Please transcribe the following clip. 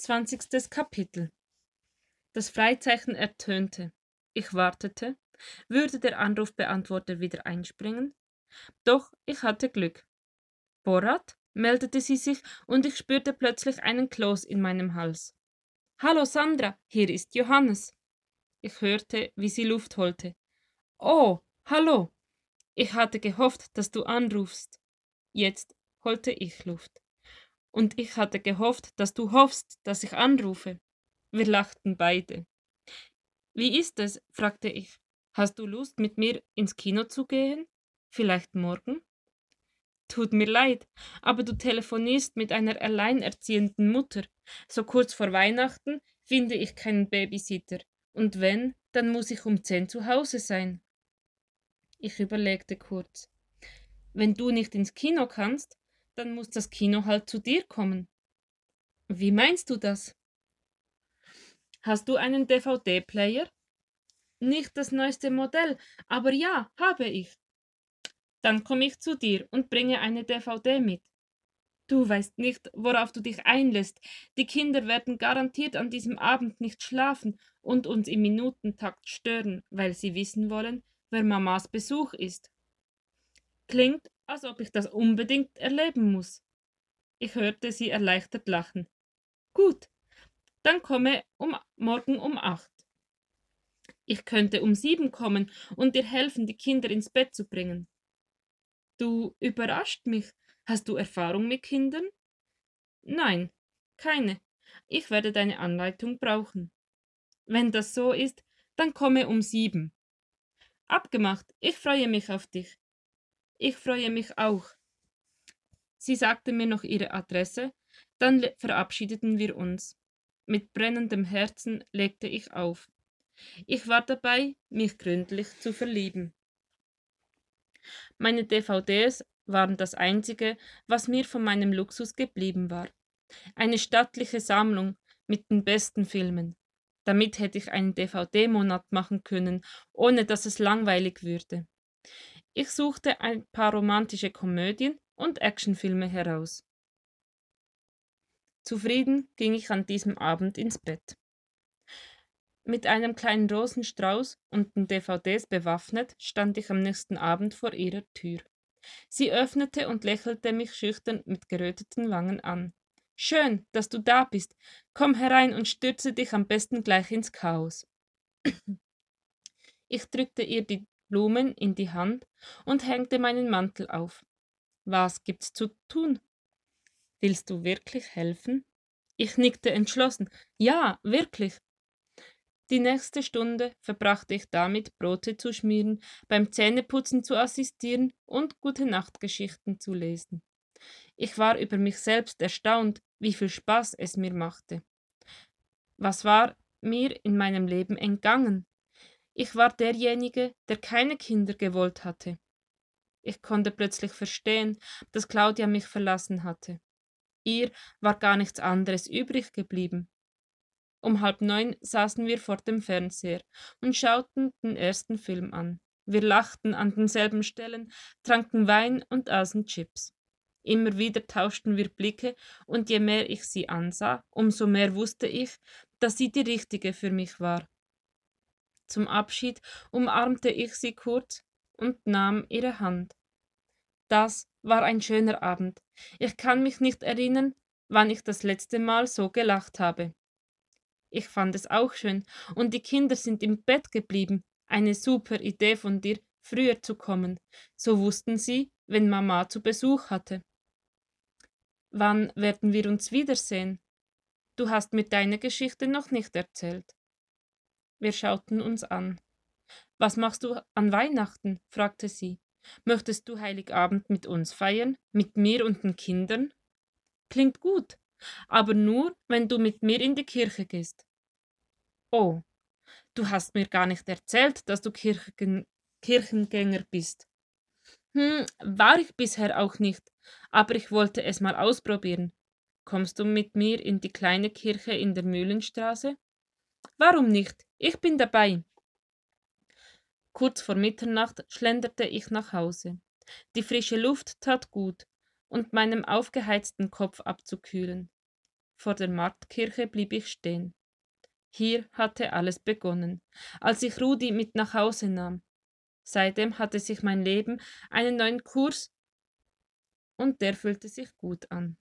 Zwanzigstes Kapitel Das Freizeichen ertönte. Ich wartete. Würde der Anrufbeantworter wieder einspringen? Doch ich hatte Glück. Borat? meldete sie sich und ich spürte plötzlich einen Kloß in meinem Hals. Hallo Sandra, hier ist Johannes. Ich hörte, wie sie Luft holte. Oh, hallo. Ich hatte gehofft, dass du anrufst. Jetzt holte ich Luft und ich hatte gehofft, dass du hoffst, dass ich anrufe. Wir lachten beide. Wie ist es? fragte ich. Hast du Lust, mit mir ins Kino zu gehen? Vielleicht morgen? Tut mir leid, aber du telefonierst mit einer alleinerziehenden Mutter. So kurz vor Weihnachten finde ich keinen Babysitter. Und wenn, dann muss ich um zehn zu Hause sein. Ich überlegte kurz. Wenn du nicht ins Kino kannst, dann muss das Kino halt zu dir kommen. Wie meinst du das? Hast du einen DVD-Player? Nicht das neueste Modell, aber ja, habe ich. Dann komme ich zu dir und bringe eine DVD mit. Du weißt nicht, worauf du dich einlässt. Die Kinder werden garantiert an diesem Abend nicht schlafen und uns im Minutentakt stören, weil sie wissen wollen, wer Mamas Besuch ist. Klingt, als ob ich das unbedingt erleben muss. Ich hörte sie erleichtert lachen. Gut, dann komme um morgen um acht. Ich könnte um sieben kommen und dir helfen, die Kinder ins Bett zu bringen. Du überrascht mich. Hast du Erfahrung mit Kindern? Nein, keine. Ich werde deine Anleitung brauchen. Wenn das so ist, dann komme um sieben. Abgemacht, ich freue mich auf dich. Ich freue mich auch. Sie sagte mir noch ihre Adresse, dann verabschiedeten wir uns. Mit brennendem Herzen legte ich auf. Ich war dabei, mich gründlich zu verlieben. Meine DVDs waren das einzige, was mir von meinem Luxus geblieben war. Eine stattliche Sammlung mit den besten Filmen. Damit hätte ich einen DVD-Monat machen können, ohne dass es langweilig würde. Ich suchte ein paar romantische Komödien und Actionfilme heraus. Zufrieden ging ich an diesem Abend ins Bett. Mit einem kleinen Rosenstrauß und den DVDs bewaffnet stand ich am nächsten Abend vor ihrer Tür. Sie öffnete und lächelte mich schüchtern mit geröteten Wangen an. Schön, dass du da bist. Komm herein und stürze dich am besten gleich ins Chaos. Ich drückte ihr die Blumen in die Hand und hängte meinen Mantel auf. Was gibt's zu tun? Willst du wirklich helfen? Ich nickte entschlossen. Ja, wirklich. Die nächste Stunde verbrachte ich damit, Brote zu schmieren, beim Zähneputzen zu assistieren und gute Nachtgeschichten zu lesen. Ich war über mich selbst erstaunt, wie viel Spaß es mir machte. Was war mir in meinem Leben entgangen? Ich war derjenige, der keine Kinder gewollt hatte. Ich konnte plötzlich verstehen, dass Claudia mich verlassen hatte. Ihr war gar nichts anderes übrig geblieben. Um halb neun saßen wir vor dem Fernseher und schauten den ersten Film an. Wir lachten an denselben Stellen, tranken Wein und aßen Chips. Immer wieder tauschten wir Blicke, und je mehr ich sie ansah, umso mehr wusste ich, dass sie die richtige für mich war. Zum Abschied umarmte ich sie kurz und nahm ihre Hand. Das war ein schöner Abend. Ich kann mich nicht erinnern, wann ich das letzte Mal so gelacht habe. Ich fand es auch schön, und die Kinder sind im Bett geblieben. Eine super Idee von dir, früher zu kommen. So wussten sie, wenn Mama zu Besuch hatte. Wann werden wir uns wiedersehen? Du hast mir deine Geschichte noch nicht erzählt. Wir schauten uns an. Was machst du an Weihnachten? fragte sie. Möchtest du Heiligabend mit uns feiern, mit mir und den Kindern? Klingt gut, aber nur, wenn du mit mir in die Kirche gehst. Oh, du hast mir gar nicht erzählt, dass du Kirchen Kirchengänger bist. Hm, war ich bisher auch nicht, aber ich wollte es mal ausprobieren. Kommst du mit mir in die kleine Kirche in der Mühlenstraße? Warum nicht? Ich bin dabei. Kurz vor Mitternacht schlenderte ich nach Hause. Die frische Luft tat gut und meinem aufgeheizten Kopf abzukühlen. vor der Marktkirche blieb ich stehen. Hier hatte alles begonnen, als ich Rudi mit nach Hause nahm. Seitdem hatte sich mein Leben einen neuen Kurs und der fühlte sich gut an.